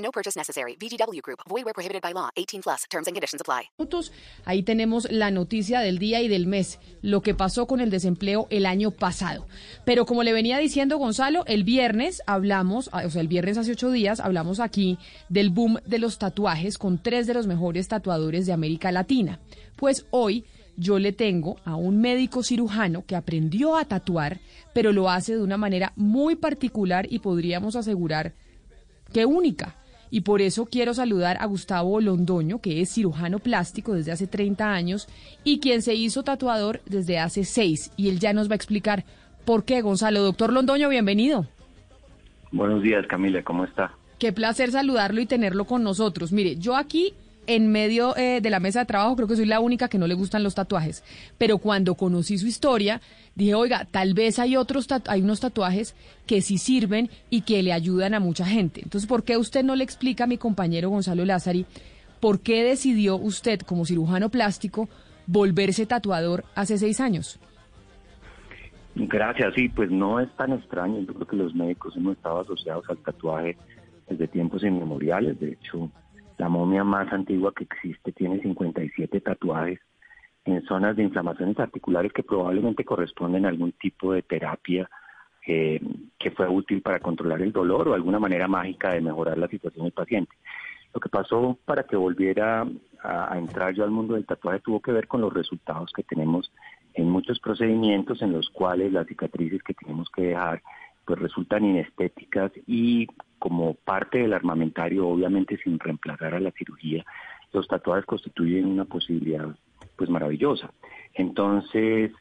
No purchase necessary. VGW Group. Void where prohibited by law. 18 plus. Terms and conditions apply. Ahí tenemos la noticia del día y del mes, lo que pasó con el desempleo el año pasado. Pero como le venía diciendo Gonzalo, el viernes hablamos, ah, o sea, el viernes hace ocho días hablamos aquí del boom de los tatuajes con tres de los mejores tatuadores de América Latina. Pues hoy yo le tengo a un médico cirujano que aprendió a tatuar, pero lo hace de una manera muy particular y podríamos asegurar que única. Y por eso quiero saludar a Gustavo Londoño, que es cirujano plástico desde hace 30 años y quien se hizo tatuador desde hace 6. Y él ya nos va a explicar por qué, Gonzalo. Doctor Londoño, bienvenido. Buenos días, Camila, ¿cómo está? Qué placer saludarlo y tenerlo con nosotros. Mire, yo aquí en medio eh, de la mesa de trabajo creo que soy la única que no le gustan los tatuajes, pero cuando conocí su historia dije, oiga, tal vez hay otros hay unos tatuajes que sí sirven y que le ayudan a mucha gente. Entonces, ¿por qué usted no le explica a mi compañero Gonzalo Lázari por qué decidió usted como cirujano plástico volverse tatuador hace seis años? Gracias, sí, pues no es tan extraño. Yo creo que los médicos hemos estado asociados al tatuaje desde tiempos inmemoriales. De hecho, la momia más antigua que existe tiene 57 tatuajes en zonas de inflamaciones articulares que probablemente corresponden a algún tipo de terapia eh, que fue útil para controlar el dolor o alguna manera mágica de mejorar la situación del paciente. Lo que pasó para que volviera a, a, entrar yo al mundo del tatuaje tuvo que ver con los resultados que tenemos en muchos procedimientos en los cuales las cicatrices que tenemos que dejar pues resultan inestéticas y como parte del armamentario, obviamente sin reemplazar a la cirugía, los tatuajes constituyen una posibilidad pues maravillosa. Entonces,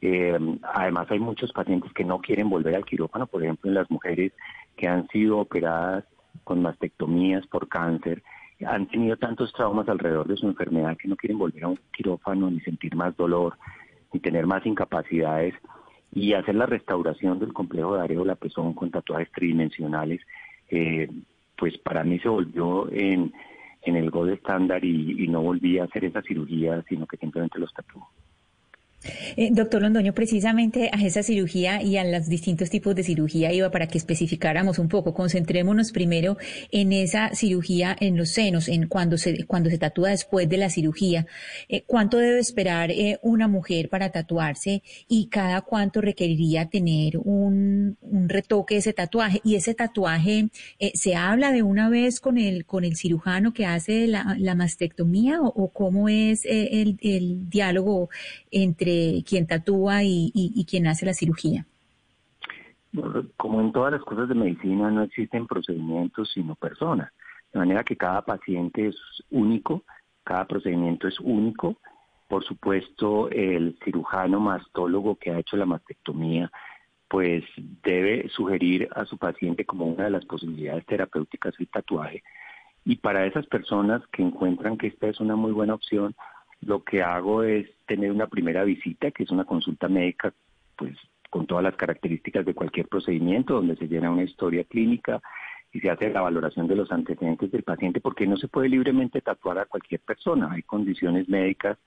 eh, además hay muchos pacientes que no quieren volver al quirófano, por ejemplo, en las mujeres que han sido operadas con mastectomías por cáncer, han tenido tantos traumas alrededor de su enfermedad que no quieren volver a un quirófano ni sentir más dolor, ni tener más incapacidades y hacer la restauración del complejo de areola pezón con tatuajes tridimensionales, eh, pues para mí se volvió en, en el gold estándar y, y, no volví a hacer esa cirugía, sino que simplemente los tatuó. Eh, doctor Londoño, precisamente a esa cirugía y a los distintos tipos de cirugía iba para que especificáramos un poco. Concentrémonos primero en esa cirugía en los senos, en cuando se, cuando se tatúa después de la cirugía. Eh, ¿Cuánto debe esperar eh, una mujer para tatuarse y cada cuánto requeriría tener un, un retoque de ese tatuaje? Y ese tatuaje, ¿se habla de una vez con el, con el cirujano que hace la, mastectomía o, o cómo es el, el diálogo entre quien tatúa y, y, y, quien hace la cirugía? Como en todas las cosas de medicina, no existen procedimientos sino personas. De manera que cada paciente es único, cada procedimiento es único. Por supuesto, el cirujano mastólogo que ha hecho la mastectomía, pues debe sugerir a su paciente como una de las posibilidades terapéuticas el tatuaje. Y para esas personas que encuentran que esta es una muy buena opción, lo que hago es tener una primera visita, que es una consulta médica, pues con todas las características de cualquier procedimiento, donde se llena una historia clínica y se hace la valoración de los antecedentes del paciente, porque no se puede libremente tatuar a cualquier persona. Hay condiciones médicas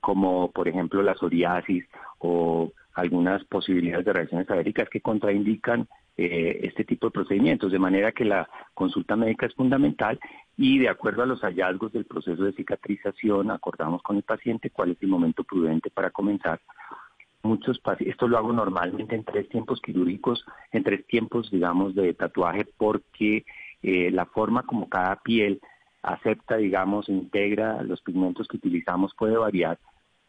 como, por ejemplo, la psoriasis o algunas posibilidades de reacciones alérgicas que contraindican eh, este tipo de procedimientos, de manera que la consulta médica es fundamental y de acuerdo a los hallazgos del proceso de cicatrización acordamos con el paciente cuál es el momento prudente para comenzar. Muchos esto lo hago normalmente en tres tiempos quirúrgicos, en tres tiempos, digamos, de tatuaje, porque eh, la forma como cada piel acepta, digamos, integra los pigmentos que utilizamos puede variar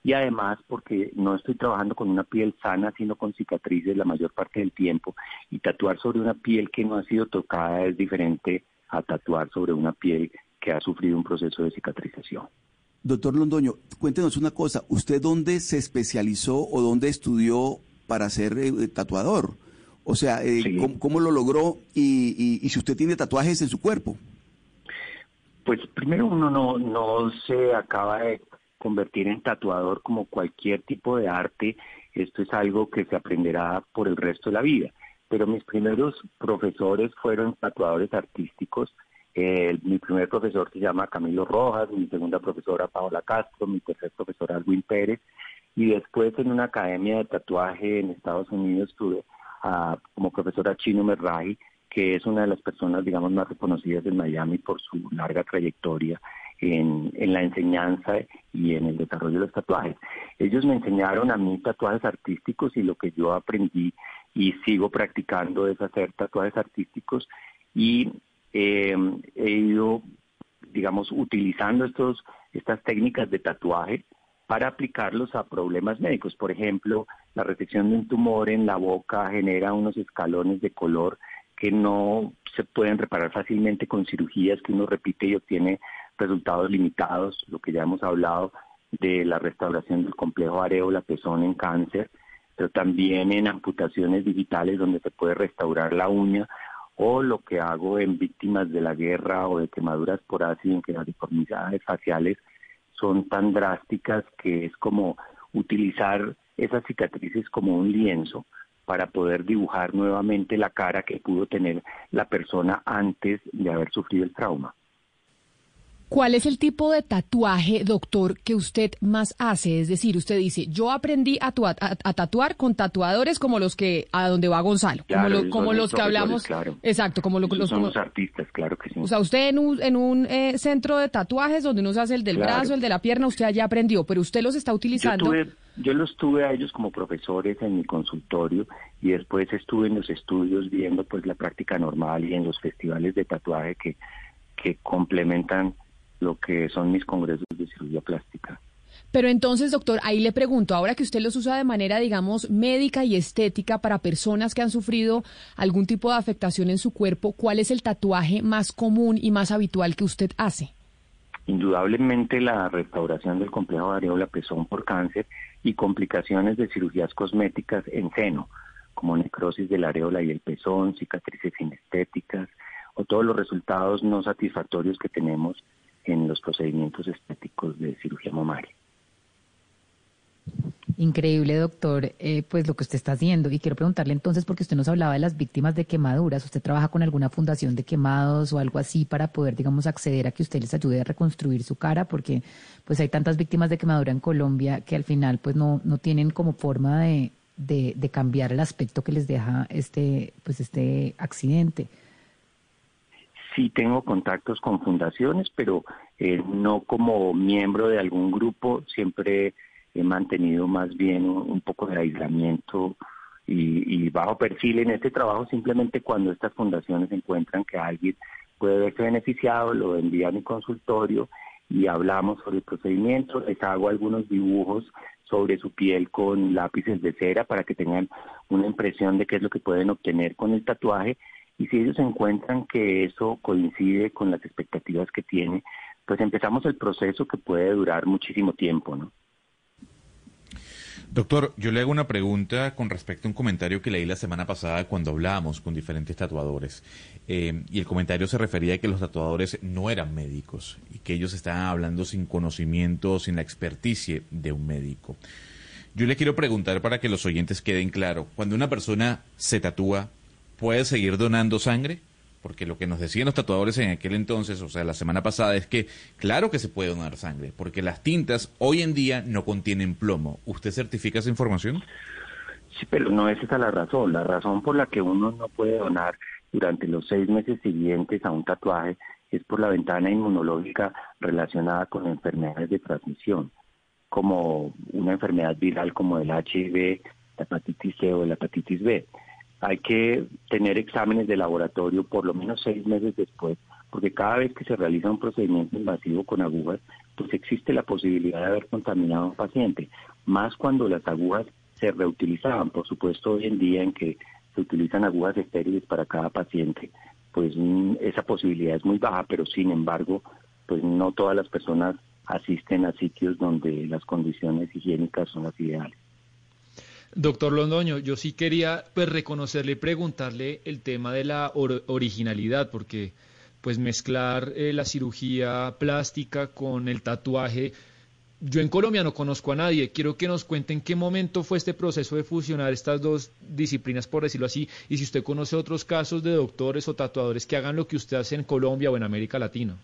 y además porque no estoy trabajando con una piel sana, sino con cicatrices la mayor parte del tiempo y tatuar sobre una piel que no ha sido tocada es diferente a tatuar sobre una piel que ha sufrido un proceso de cicatrización. Doctor Londoño, cuéntenos una cosa, ¿usted dónde se especializó o dónde estudió para ser eh, tatuador? O sea, eh, Sí. ¿cómo, cómo lo logró y, y- y si usted tiene tatuajes en su cuerpo? Pues primero uno no, no se acaba de convertir en tatuador como cualquier tipo de arte. Esto es algo que se aprenderá por el resto de la vida. Pero mis primeros profesores fueron tatuadores artísticos. mi primer profesor se llama Camilo Rojas, mi segunda profesora Paola Castro, mi tercer profesor Alwin Pérez. Y después en una academia de tatuaje en Estados Unidos estuve como profesora Chino Merraji, que es una de las personas, digamos, más reconocidas en Miami por su larga trayectoria en, en, la enseñanza y en el desarrollo de los tatuajes. Ellos me enseñaron a mí tatuajes artísticos y lo que yo aprendí y sigo practicando es hacer tatuajes artísticos y eh, he ido, digamos, utilizando estos, estas técnicas de tatuaje para aplicarlos a problemas médicos. Por ejemplo, la resección de un tumor en la boca genera unos escalones de color que no se pueden reparar fácilmente con cirugías que uno repite y obtiene resultados limitados, lo que ya hemos hablado de la restauración del complejo areola-pezón en cáncer, pero también en amputaciones digitales donde se puede restaurar la uña, o lo que hago en víctimas de la guerra o de quemaduras por ácido en que las deformidades faciales son tan drásticas que es como utilizar esas cicatrices como un lienzo para poder dibujar nuevamente la cara que pudo tener la persona antes de haber sufrido el trauma. ¿Cuál es el tipo de tatuaje, doctor, que usted más hace? Es decir, usted dice, yo aprendí a, tatuar con tatuadores como los que a donde va Gonzalo, como, los que hablamos. Exacto, como los, somos artistas, claro que sí. O sea, usted en un, en un eh, centro de tatuajes donde uno se hace el del brazo, el de la pierna, usted ya aprendió, pero usted los está utilizando. Yo, yo los tuve a ellos como profesores en mi consultorio y después estuve en los estudios viendo pues la práctica normal y en los festivales de tatuaje que, que complementan lo que son mis congresos de cirugía plástica. Pero entonces, doctor, ahí le pregunto, ahora que usted los usa de manera, digamos, médica y estética para personas que han sufrido algún tipo de afectación en su cuerpo, ¿cuál es el tatuaje más común y más habitual que usted hace? Indudablemente la restauración del complejo de areola pezón por cáncer y complicaciones de cirugías cosméticas en seno, como necrosis de la areola y el pezón, cicatrices inestéticas o todos los resultados no satisfactorios que tenemos en los procedimientos estéticos de cirugía mamaria. Increíble, doctor, eh, pues lo que usted está haciendo. Y quiero preguntarle entonces, porque usted nos hablaba de las víctimas de quemaduras, ¿usted trabaja con alguna fundación de quemados o algo así para poder, digamos, acceder a que usted les ayude a reconstruir su cara? Porque pues hay tantas víctimas de quemadura en Colombia que al final pues no, no tienen como forma de, de, de cambiar el aspecto que les deja este, pues este accidente. Sí tengo contactos con fundaciones, pero eh, no como miembro de algún grupo, siempre he mantenido más bien un, poco de aislamiento y, bajo perfil en este trabajo, simplemente cuando estas fundaciones encuentran que alguien puede verse beneficiado, lo envían a mi consultorio y hablamos sobre el procedimiento, les hago algunos dibujos sobre su piel con lápices de cera para que tengan una impresión de qué es lo que pueden obtener con el tatuaje y si ellos encuentran que eso coincide con las expectativas que tiene, pues empezamos el proceso que puede durar muchísimo tiempo, ¿no? Doctor, yo le hago una pregunta con respecto a un comentario que leí la semana pasada cuando hablábamos con diferentes tatuadores. Eh, y el comentario se refería a que los tatuadores no eran médicos y que ellos estaban hablando sin conocimiento, sin la experticia de un médico. Yo le quiero preguntar para que los oyentes queden claros, cuando una persona se tatúa, puede seguir donando sangre? Porque lo que nos decían los tatuadores en aquel entonces, o sea, la semana pasada, es que claro que se puede donar sangre, porque las tintas hoy en día no contienen plomo. ¿Usted certifica esa información? Sí, pero no es esa la razón. La razón por la que uno no puede donar durante los seis meses siguientes a un tatuaje es por la ventana inmunológica relacionada con enfermedades de transmisión, como una enfermedad viral como el HIV, la hepatitis C o la hepatitis B hay que tener exámenes de laboratorio por lo menos seis meses después, porque cada vez que se realiza un procedimiento invasivo con agujas, pues existe la posibilidad de haber contaminado a un paciente, más cuando las agujas se reutilizaban. Por supuesto, hoy en día en que se utilizan agujas estériles para cada paciente, pues mm, esa posibilidad es muy baja, pero sin embargo, pues no todas las personas asisten a sitios donde las condiciones higiénicas son las ideales. Doctor Londoño, yo sí quería pues reconocerle y preguntarle el tema de la originalidad, porque pues mezclar eh, la cirugía plástica con el tatuaje. Yo en Colombia no conozco a nadie. Quiero que nos cuenten qué momento fue este proceso de fusionar estas dos disciplinas, por decirlo así, y si usted conoce otros casos de doctores o tatuadores que hagan lo que usted hace en Colombia o en América Latina.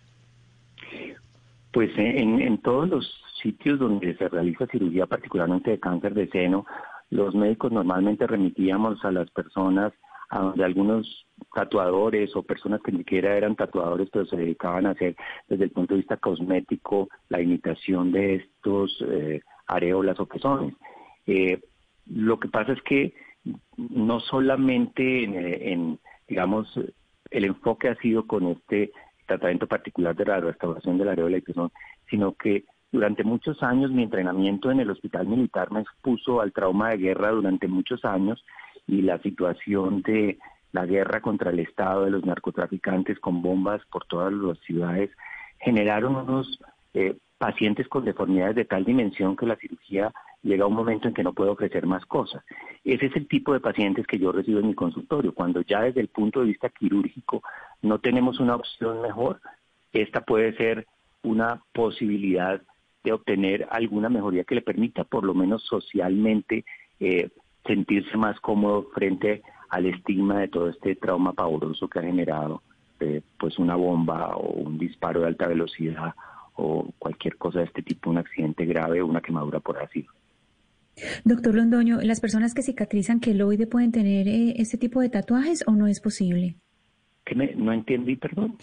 Pues en, en todos los sitios donde se realiza cirugía, particularmente de cáncer de seno, los médicos normalmente remitíamos a las personas a donde algunos tatuadores o personas que ni siquiera eran tatuadores, pero se dedicaban a hacer desde el punto de vista cosmético la imitación de estos eh, areolas o pezones. Eh, lo que pasa es que no solamente en, digamos, el enfoque ha sido con este tratamiento particular de la restauración de la areola y pezón, sino que durante muchos años mi entrenamiento en el hospital militar me expuso al trauma de guerra durante muchos años y la situación de la guerra contra el Estado de los narcotraficantes con bombas por todas las ciudades generaron unos eh, pacientes con deformidades de tal dimensión que la cirugía llega a un momento en que no puede ofrecer más cosas. Ese es el tipo de pacientes que yo recibo en mi consultorio. Cuando ya desde el punto de vista quirúrgico no tenemos una opción mejor, esta puede ser una posibilidad de obtener alguna mejoría que le permita, por lo menos socialmente, eh, sentirse más cómodo frente al estigma de todo este trauma pavoroso que ha generado eh, pues una bomba o un disparo de alta velocidad o cualquier cosa de este tipo, un accidente grave o una quemadura por ácido. Doctor Londoño, ¿las personas que cicatrizan queloide pueden tener eh, este tipo de tatuajes o no es posible? ¿Qué me, no entendí, perdón.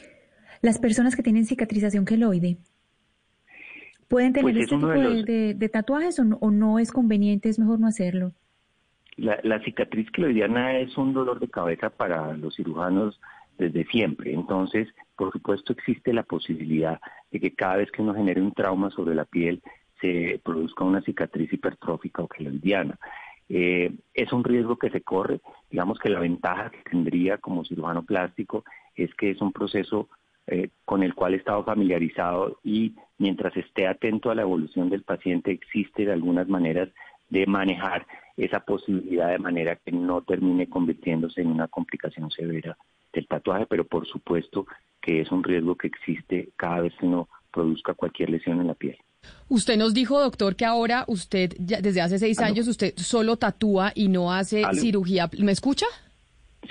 Las personas que tienen cicatrización queloide, ¿pueden tener Pues es este tipo de de, los- de- de tatuajes o no, o no es conveniente, es mejor no hacerlo? La, la cicatriz queloidiana es un dolor de cabeza para los cirujanos desde siempre. Entonces, por supuesto, existe la posibilidad de que cada vez que uno genere un trauma sobre la piel se produzca una cicatriz hipertrófica o queloidiana. Eh, es un riesgo que se corre. Digamos que la ventaja que tendría como cirujano plástico es que es un proceso eh, con el cual he estado familiarizado y mientras esté atento a la evolución del paciente existen algunas maneras de manejar esa posibilidad de manera que no termine convirtiéndose en una complicación severa del tatuaje, pero por supuesto que es un riesgo que existe cada vez que uno produzca cualquier lesión en la piel. Usted nos dijo, doctor, que ahora usted, ya desde hace seis Aló. años, usted solo tatúa y no hace Aló. cirugía. ¿Me escucha?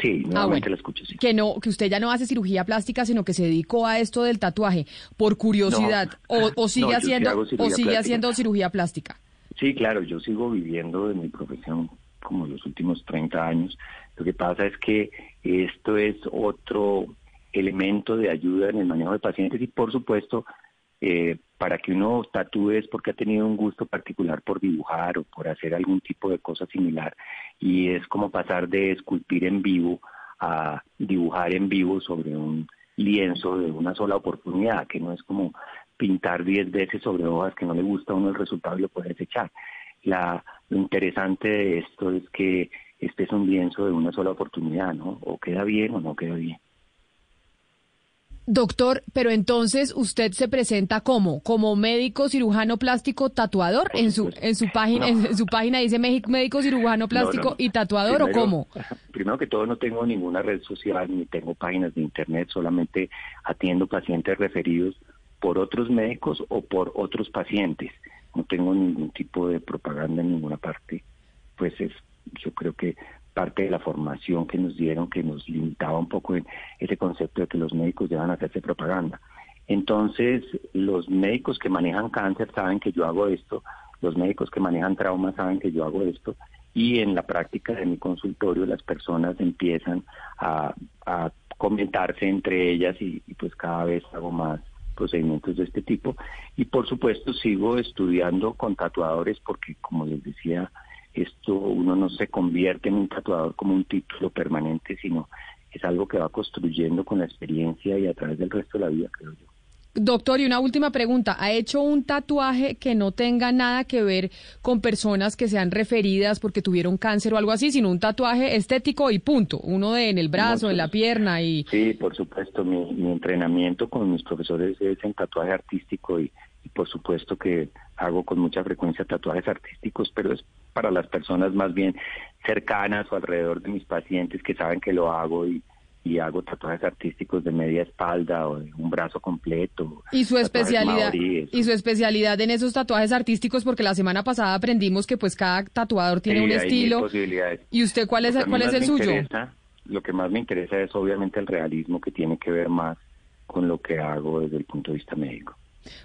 Sí, nuevamente Ah, bueno. la escucho, sí. Que no, que usted ya no hace cirugía plástica, sino que se dedicó a esto del tatuaje por curiosidad No. o, o sigue No, yo sí haciendo o sigue plástica. haciendo cirugía plástica. Sí, claro, yo sigo viviendo de mi profesión como los últimos 30 años. Lo que pasa es que esto es otro elemento de ayuda en el manejo de pacientes y por supuesto eh, para que uno tatúe es porque ha tenido un gusto particular por dibujar o por hacer algún tipo de cosa similar y es como pasar de esculpir en vivo a dibujar en vivo sobre un lienzo de una sola oportunidad, que no es como pintar 10 veces sobre hojas que no le gusta a uno el resultado y lo puede desechar. La, lo interesante de esto es que este es un lienzo de una sola oportunidad, ¿no? O queda bien o no queda bien. Doctor, pero entonces usted se presenta como como médico cirujano plástico tatuador en su en su página No. en su página dice México médico cirujano plástico No, no. y tatuador o cómo? Primero que todo no tengo ninguna red social ni tengo páginas de internet, solamente atiendo pacientes referidos por otros médicos o por otros pacientes. No tengo ningún tipo de propaganda en ninguna parte. Pues es, yo creo que parte de la formación que nos dieron que nos limitaba un poco en ese concepto de que los médicos deban hacerse propaganda. Entonces, los médicos que manejan cáncer saben que yo hago esto, los médicos que manejan traumas saben que yo hago esto, y en la práctica de mi consultorio las personas empiezan a, a comentarse entre ellas y, y pues cada vez hago más procedimientos de este tipo. Y por supuesto sigo estudiando con tatuadores porque, como les decía, esto uno no se convierte en un tatuador como un título permanente, sino es algo que va construyendo con la experiencia y a través del resto de la vida, creo yo. Doctor, y una última pregunta. ¿Ha hecho un tatuaje que no tenga nada que ver con personas que sean referidas porque tuvieron cáncer o algo así, sino un tatuaje estético y punto? Uno de en el brazo, en la pierna y... Sí, por supuesto, mi, mi entrenamiento con mis profesores es en tatuaje artístico y, y por supuesto que hago con mucha frecuencia tatuajes artísticos, pero es para las personas más bien cercanas o alrededor de mis pacientes que saben que lo hago y, y hago tatuajes artísticos de media espalda o de un brazo completo. Y su especialidad maoríes. y su especialidad en esos tatuajes artísticos porque la semana pasada aprendimos que pues cada tatuador tiene Sí, un estilo. ¿Y usted cuál es cuál es el suyo? interesa- lo que más me interesa es obviamente el realismo que tiene que ver más con lo que hago desde el punto de vista médico.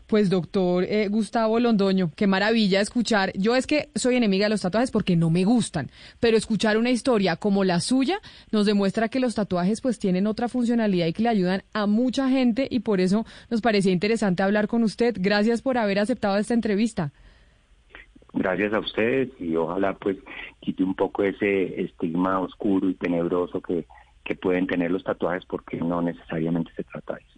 Pues doctor eh, Gustavo Londoño, qué maravilla escuchar. Yo es que soy enemiga de los tatuajes porque no me gustan, pero escuchar una historia como la suya nos demuestra que los tatuajes pues tienen otra funcionalidad y que le ayudan a mucha gente y por eso nos parecía interesante hablar con usted. Gracias por haber aceptado esta entrevista. Gracias a ustedes y ojalá pues quite un poco ese estigma oscuro y tenebroso que, que pueden tener los tatuajes porque no necesariamente se trata de eso.